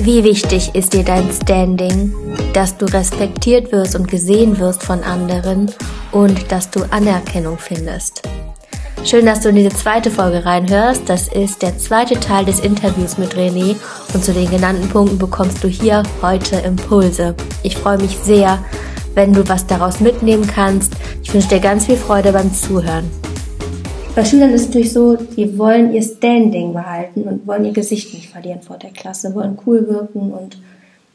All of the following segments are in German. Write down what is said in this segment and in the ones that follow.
Wie wichtig ist dir dein Standing, dass du respektiert wirst und gesehen wirst von anderen und dass du Anerkennung findest? Schön, dass du in diese zweite Folge reinhörst. Das ist der zweite Teil des Interviews mit René und zu den genannten Punkten bekommst du hier heute Impulse. Ich freue mich sehr, wenn du was daraus mitnehmen kannst. Ich wünsche dir ganz viel Freude beim Zuhören. Bei Schülern ist es natürlich so, die wollen ihr Standing behalten und wollen ihr Gesicht nicht verlieren vor der Klasse, wollen cool wirken und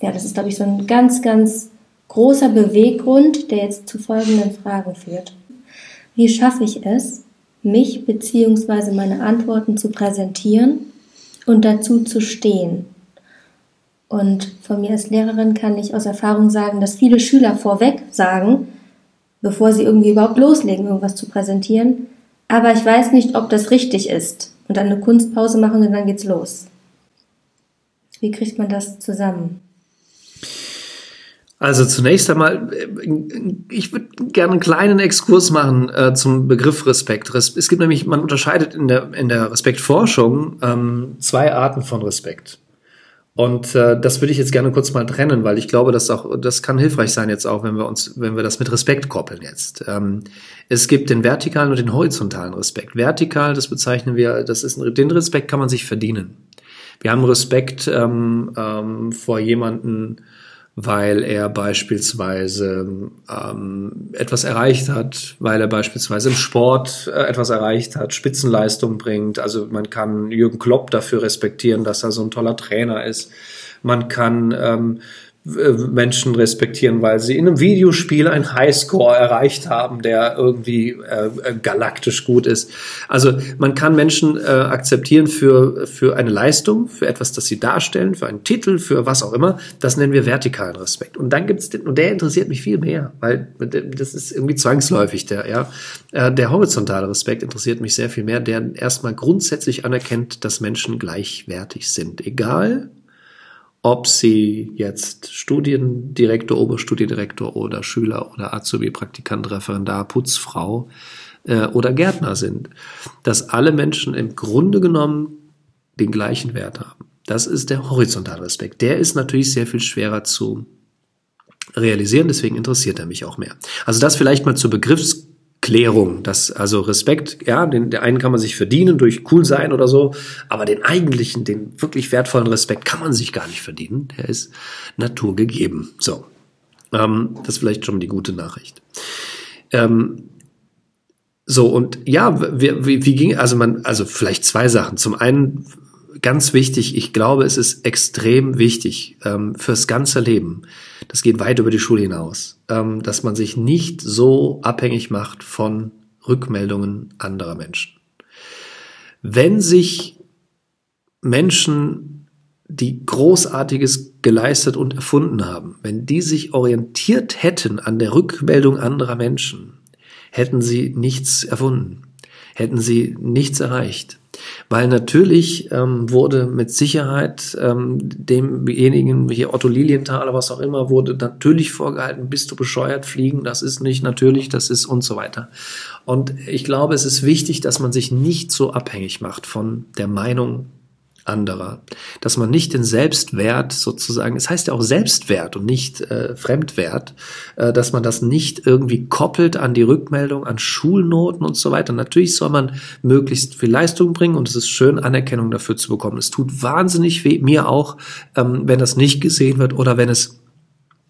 ja, das ist, glaube ich, so ein ganz, ganz großer Beweggrund, der jetzt zu folgenden Fragen führt. Wie schaffe ich es, mich bzw. meine Antworten zu präsentieren und dazu zu stehen? Und von mir als Lehrerin kann ich aus Erfahrung sagen, dass viele Schüler vorweg sagen, bevor sie irgendwie überhaupt loslegen, irgendwas zu präsentieren, aber ich weiß nicht, ob das richtig ist. Und dann eine Kunstpause machen und dann geht's los. Wie kriegt man das zusammen? Also zunächst einmal, ich würde gerne einen kleinen Exkurs machen äh, zum Begriff Respekt. Es gibt nämlich, man unterscheidet in der, in der Respektforschung ähm, zwei Arten von Respekt. Und äh, das würde ich jetzt gerne kurz mal trennen, weil ich glaube, dass auch das kann hilfreich sein jetzt auch, wenn wir uns, wenn wir das mit Respekt koppeln jetzt. Ähm, es gibt den vertikalen und den horizontalen Respekt. Vertikal, das bezeichnen wir, das ist den Respekt kann man sich verdienen. Wir haben Respekt ähm, ähm, vor jemanden, weil er beispielsweise ähm, etwas erreicht hat, weil er beispielsweise im Sport äh, etwas erreicht hat, Spitzenleistung bringt. Also man kann Jürgen Klopp dafür respektieren, dass er so ein toller Trainer ist. Man kann ähm, äh, Menschen respektieren, weil sie in einem Videospiel einen Highscore erreicht haben, der irgendwie äh, äh, galaktisch gut ist. Also man kann Menschen äh, akzeptieren für, für eine Leistung, für etwas, das sie darstellen, für einen Titel, für was auch immer. Das nennen wir vertikalen Respekt. Und dann gibt's den, und der interessiert mich viel mehr, weil das ist irgendwie zwangsläufig der, ja. Äh, der horizontale Respekt interessiert mich sehr viel mehr, der erstmal grundsätzlich anerkennt, dass Menschen gleichwertig sind. Egal, ob sie jetzt Studiendirektor, Oberstudiendirektor oder Schüler oder Azubi, Praktikant, Referendar, Putzfrau äh, oder Gärtner sind, dass alle Menschen im Grunde genommen den gleichen Wert haben. Das ist der horizontale Respekt. Der ist natürlich sehr viel schwerer zu realisieren, deswegen interessiert er mich auch mehr. Also das vielleicht mal zur Begriffs Klärung. Das, also Respekt, ja, den, der einen kann man sich verdienen durch cool sein oder so, aber den eigentlichen, den wirklich wertvollen Respekt kann man sich gar nicht verdienen. Der ist naturgegeben. So. Ähm, das ist vielleicht schon die gute Nachricht. Ähm, so, und ja, wie, wie, wie ging, also man, also vielleicht zwei Sachen. Zum einen ganz wichtig, ich glaube, es ist extrem wichtig ähm, fürs ganze Leben. Das geht weit über die Schule hinaus, ähm, dass man sich nicht so abhängig macht von Rückmeldungen anderer Menschen. Wenn sich Menschen, die Großartiges geleistet und erfunden haben, wenn die sich orientiert hätten an der Rückmeldung anderer Menschen, hätten sie nichts erfunden, hätten sie nichts erreicht. Weil natürlich ähm, wurde mit Sicherheit ähm, demjenigen, hier Otto Lilienthal, was auch immer, wurde natürlich vorgehalten, bist du bescheuert, fliegen, das ist nicht natürlich, das ist und so weiter. Und ich glaube, es ist wichtig, dass man sich nicht so abhängig macht von der Meinung anderer. Dass man nicht den Selbstwert sozusagen, es heißt ja auch Selbstwert und nicht äh, Fremdwert, äh, dass man das nicht irgendwie koppelt an die Rückmeldung, an Schulnoten und so weiter. Natürlich soll man möglichst viel Leistung bringen und es ist schön, Anerkennung dafür zu bekommen. Es tut wahnsinnig weh, mir auch, ähm, wenn das nicht gesehen wird oder wenn es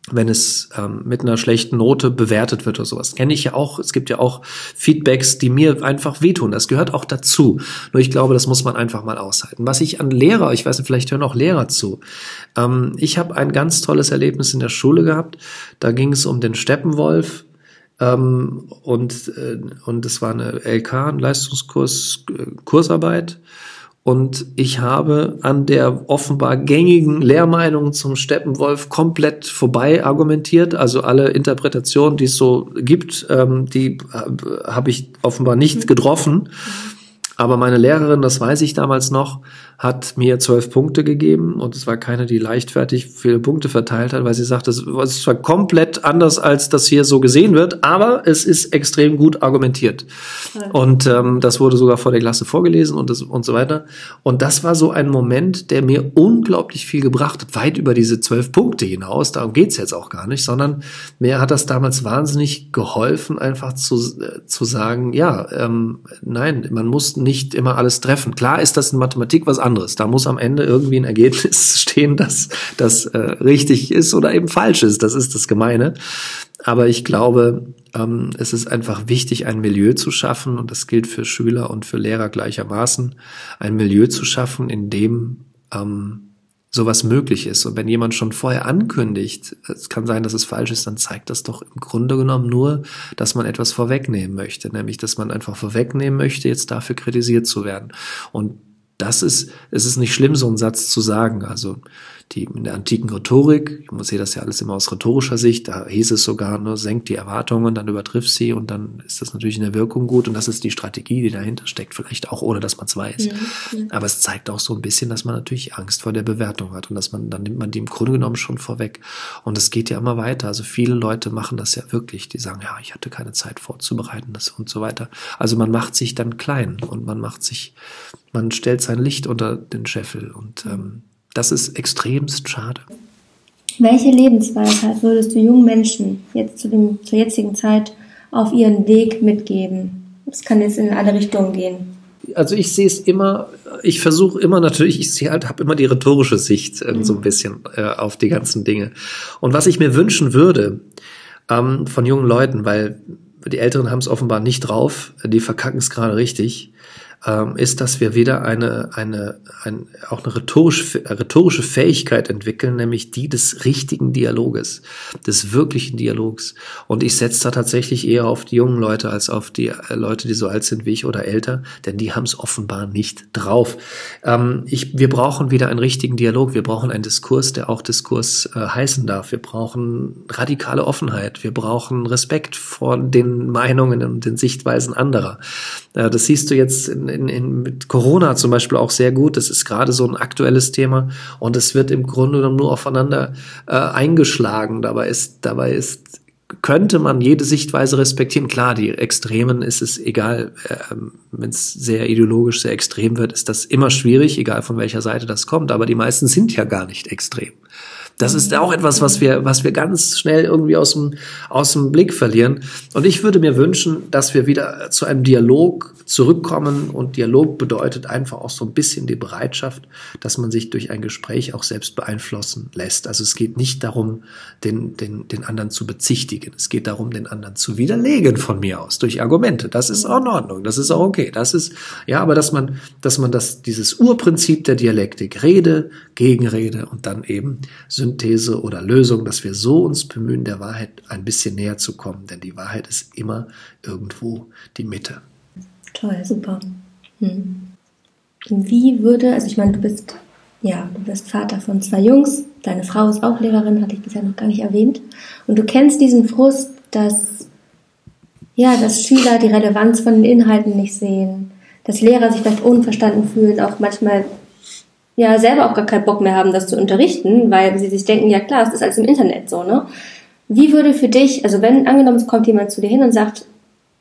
wenn es ähm, mit einer schlechten Note bewertet wird oder sowas. Kenne ich ja auch. Es gibt ja auch Feedbacks, die mir einfach wehtun. Das gehört auch dazu. Nur ich glaube, das muss man einfach mal aushalten. Was ich an Lehrer, ich weiß nicht, vielleicht hören auch Lehrer zu. Ähm, ich habe ein ganz tolles Erlebnis in der Schule gehabt. Da ging es um den Steppenwolf. Ähm, und, äh, und es war eine LK, ein Leistungskurs, äh, Kursarbeit. Und ich habe an der offenbar gängigen Lehrmeinung zum Steppenwolf komplett vorbei argumentiert. Also alle Interpretationen, die es so gibt, ähm, die äh, habe ich offenbar nicht getroffen. Aber meine Lehrerin, das weiß ich damals noch, hat mir zwölf Punkte gegeben und es war keine, die leichtfertig viele Punkte verteilt hat, weil sie sagte, es war zwar komplett anders, als das hier so gesehen wird, aber es ist extrem gut argumentiert. Ja. Und ähm, das wurde sogar vor der Klasse vorgelesen und, das, und so weiter. Und das war so ein Moment, der mir unglaublich viel gebracht hat, weit über diese zwölf Punkte hinaus. Darum geht's jetzt auch gar nicht, sondern mir hat das damals wahnsinnig geholfen, einfach zu, äh, zu sagen, ja, ähm, nein, man muss nicht immer alles treffen. Klar ist das in Mathematik was anderes. Da muss am Ende irgendwie ein Ergebnis stehen, das, das äh, richtig ist oder eben falsch ist. Das ist das Gemeine. Aber ich glaube, ähm, es ist einfach wichtig, ein Milieu zu schaffen, und das gilt für Schüler und für Lehrer gleichermaßen, ein Milieu zu schaffen, in dem ähm, sowas möglich ist. Und wenn jemand schon vorher ankündigt, es kann sein, dass es falsch ist, dann zeigt das doch im Grunde genommen nur, dass man etwas vorwegnehmen möchte, nämlich dass man einfach vorwegnehmen möchte, jetzt dafür kritisiert zu werden. Und das ist, es ist nicht schlimm, so einen Satz zu sagen. Also die in der antiken Rhetorik, ich muss sehe das ja alles immer aus rhetorischer Sicht, da hieß es sogar, nur senkt die Erwartungen, dann übertrifft sie und dann ist das natürlich in der Wirkung gut und das ist die Strategie, die dahinter steckt, vielleicht auch ohne, dass man es weiß. Ja, ja. Aber es zeigt auch so ein bisschen, dass man natürlich Angst vor der Bewertung hat und dass man, dann nimmt man die im Grunde genommen schon vorweg. Und es geht ja immer weiter. Also viele Leute machen das ja wirklich, die sagen, ja, ich hatte keine Zeit vorzubereiten das und so weiter. Also man macht sich dann klein und man macht sich, man stellt sein Licht unter den Scheffel und ähm, das ist extremst schade. Welche Lebensweisheit würdest du jungen Menschen jetzt zu dem, zur jetzigen Zeit auf ihren Weg mitgeben? Es kann jetzt in alle Richtungen gehen. Also ich sehe es immer, ich versuche immer natürlich, ich sehe halt, habe immer die rhetorische Sicht äh, mhm. so ein bisschen äh, auf die ganzen Dinge. Und was ich mir wünschen würde ähm, von jungen Leuten, weil die Älteren haben es offenbar nicht drauf, die verkacken es gerade richtig, ähm, ist, dass wir wieder eine, eine, ein, auch eine rhetorische, rhetorische Fähigkeit entwickeln, nämlich die des richtigen Dialoges, des wirklichen Dialogs. Und ich setze da tatsächlich eher auf die jungen Leute als auf die äh, Leute, die so alt sind wie ich oder älter, denn die haben es offenbar nicht drauf. Ähm, ich, wir brauchen wieder einen richtigen Dialog. Wir brauchen einen Diskurs, der auch Diskurs äh, heißen darf. Wir brauchen radikale Offenheit. Wir brauchen Respekt vor den Meinungen und den Sichtweisen anderer. Äh, das siehst du jetzt in, in, in, mit Corona zum Beispiel auch sehr gut. Das ist gerade so ein aktuelles Thema und es wird im Grunde genommen nur aufeinander äh, eingeschlagen. Dabei ist, dabei ist könnte man jede Sichtweise respektieren. Klar, die Extremen ist es egal, äh, wenn es sehr ideologisch, sehr extrem wird, ist das immer schwierig, egal von welcher Seite das kommt. Aber die meisten sind ja gar nicht extrem. Das ist auch etwas, was wir, was wir ganz schnell irgendwie aus dem, aus dem Blick verlieren. Und ich würde mir wünschen, dass wir wieder zu einem Dialog zurückkommen. Und Dialog bedeutet einfach auch so ein bisschen die Bereitschaft, dass man sich durch ein Gespräch auch selbst beeinflussen lässt. Also es geht nicht darum, den, den, den anderen zu bezichtigen. Es geht darum, den anderen zu widerlegen von mir aus durch Argumente. Das ist auch in Ordnung. Das ist auch okay. Das ist, ja, aber dass man, dass man das, dieses Urprinzip der Dialektik, Rede, Gegenrede und dann eben Synthese oder Lösung, dass wir so uns bemühen, der Wahrheit ein bisschen näher zu kommen, denn die Wahrheit ist immer irgendwo die Mitte. Toll, super. Hm. Wie würde, also ich meine, du bist, ja, du bist Vater von zwei Jungs, deine Frau ist auch Lehrerin, hatte ich bisher noch gar nicht erwähnt, und du kennst diesen Frust, dass, ja, dass Schüler die Relevanz von den Inhalten nicht sehen, dass Lehrer sich vielleicht unverstanden fühlen, auch manchmal ja selber auch gar keinen Bock mehr haben, das zu unterrichten, weil sie sich denken, ja klar, es ist alles im Internet so, ne? Wie würde für dich, also wenn angenommen es kommt jemand zu dir hin und sagt,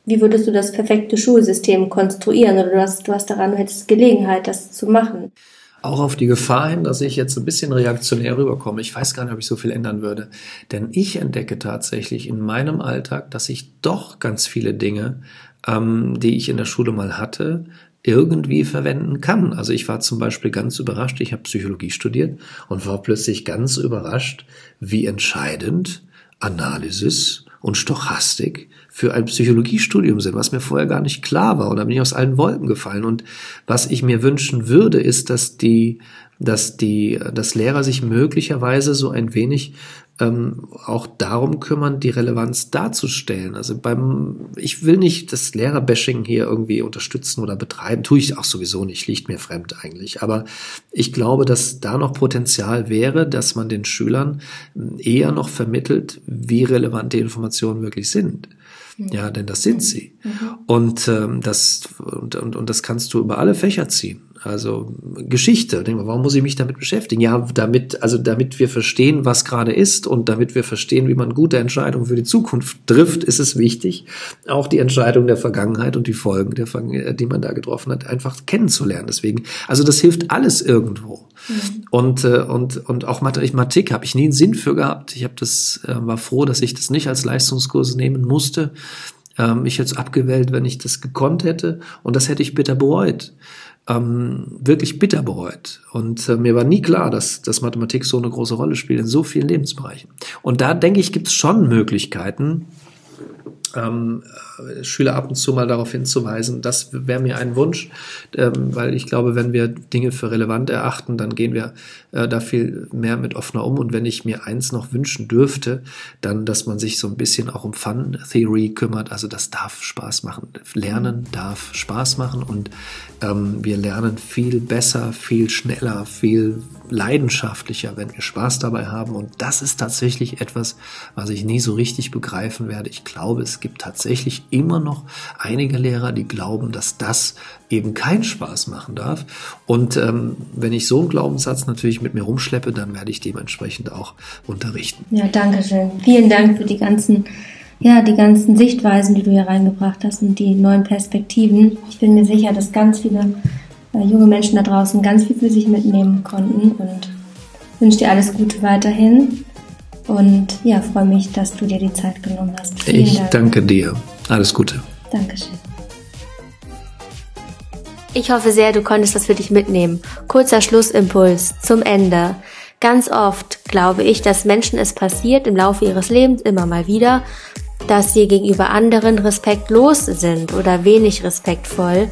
wie würdest du das perfekte Schulsystem konstruieren oder du hast, du hast daran, du hättest Gelegenheit, das zu machen? Auch auf die Gefahr hin, dass ich jetzt ein bisschen reaktionär rüberkomme. Ich weiß gar nicht, ob ich so viel ändern würde. Denn ich entdecke tatsächlich in meinem Alltag, dass ich doch ganz viele Dinge, ähm, die ich in der Schule mal hatte, irgendwie verwenden kann. Also ich war zum Beispiel ganz überrascht, ich habe Psychologie studiert und war plötzlich ganz überrascht, wie entscheidend Analysis und Stochastik für ein Psychologiestudium sind, was mir vorher gar nicht klar war oder bin ich aus allen Wolken gefallen. Und was ich mir wünschen würde, ist, dass die, dass die, dass Lehrer sich möglicherweise so ein wenig ähm, auch darum kümmern, die Relevanz darzustellen. Also beim, ich will nicht das Lehrerbashing hier irgendwie unterstützen oder betreiben, tue ich auch sowieso nicht, liegt mir fremd eigentlich. Aber ich glaube, dass da noch Potenzial wäre, dass man den Schülern eher noch vermittelt, wie relevant die Informationen wirklich sind. Mhm. Ja, denn das sind sie. Mhm. Und ähm, das und, und, und das kannst du über alle Fächer ziehen. Also Geschichte. Warum muss ich mich damit beschäftigen? Ja, damit, also damit wir verstehen, was gerade ist und damit wir verstehen, wie man gute Entscheidungen für die Zukunft trifft, ist es wichtig, auch die Entscheidung der Vergangenheit und die Folgen, der, die man da getroffen hat, einfach kennenzulernen. Deswegen, also das hilft alles irgendwo. Mhm. Und, äh, und, und auch Mathematik habe ich nie einen Sinn für gehabt. Ich habe das, äh, war froh, dass ich das nicht als Leistungskurs nehmen musste. Ähm, ich hätte es abgewählt, wenn ich das gekonnt hätte. Und das hätte ich bitter bereut ähm, wirklich bitter bereut. Und äh, mir war nie klar, dass, dass Mathematik so eine große Rolle spielt in so vielen Lebensbereichen. Und da denke ich, gibt es schon Möglichkeiten, ähm, äh, Schüler ab und zu mal darauf hinzuweisen. Das wäre mir ein Wunsch, ähm, weil ich glaube, wenn wir Dinge für relevant erachten, dann gehen wir äh, da viel mehr mit offener um. Und wenn ich mir eins noch wünschen dürfte, dann, dass man sich so ein bisschen auch um Fun Theory kümmert. Also das darf Spaß machen. Lernen darf Spaß machen und ähm, wir lernen viel besser, viel schneller, viel leidenschaftlicher, wenn wir Spaß dabei haben. Und das ist tatsächlich etwas, was ich nie so richtig begreifen werde. Ich glaube, es gibt tatsächlich immer noch einige Lehrer, die glauben, dass das eben keinen Spaß machen darf. Und ähm, wenn ich so einen Glaubenssatz natürlich mit mir rumschleppe, dann werde ich dementsprechend auch unterrichten. Ja, danke schön. Vielen Dank für die ganzen ja, die ganzen Sichtweisen, die du hier reingebracht hast und die neuen Perspektiven. Ich bin mir sicher, dass ganz viele junge Menschen da draußen ganz viel für sich mitnehmen konnten und wünsche dir alles Gute weiterhin. Und ja, freue mich, dass du dir die Zeit genommen hast. Vielen ich Dank. danke dir. Alles Gute. Dankeschön. Ich hoffe sehr, du konntest das für dich mitnehmen. Kurzer Schlussimpuls zum Ende. Ganz oft glaube ich, dass Menschen es passiert im Laufe ihres Lebens immer mal wieder, dass sie gegenüber anderen respektlos sind oder wenig respektvoll.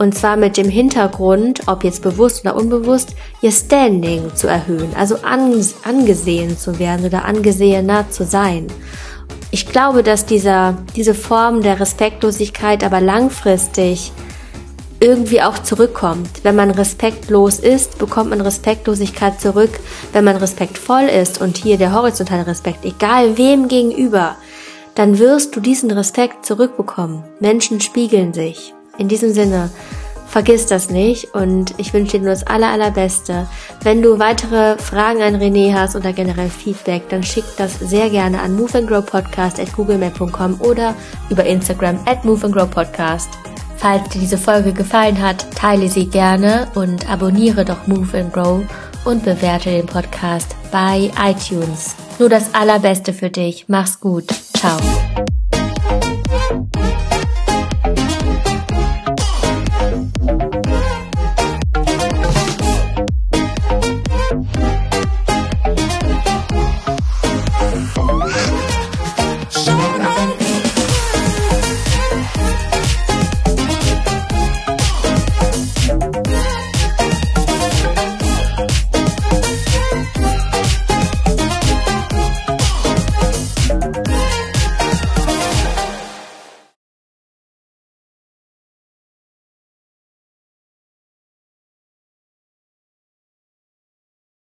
Und zwar mit dem Hintergrund, ob jetzt bewusst oder unbewusst, ihr Standing zu erhöhen, also angesehen zu werden oder angesehener zu sein. Ich glaube, dass dieser, diese Form der Respektlosigkeit aber langfristig irgendwie auch zurückkommt. Wenn man respektlos ist, bekommt man Respektlosigkeit zurück. Wenn man respektvoll ist und hier der horizontale Respekt, egal wem gegenüber, dann wirst du diesen Respekt zurückbekommen. Menschen spiegeln sich. In diesem Sinne, vergiss das nicht und ich wünsche dir nur das aller, allerbeste. Wenn du weitere Fragen an René hast oder generell Feedback, dann schick das sehr gerne an moveandgrowpodcast at googlemail.com oder über Instagram at moveandgrowpodcast. Falls dir diese Folge gefallen hat, teile sie gerne und abonniere doch Move and Grow und bewerte den Podcast bei iTunes. Nur das Allerbeste für dich. Mach's gut. Ciao.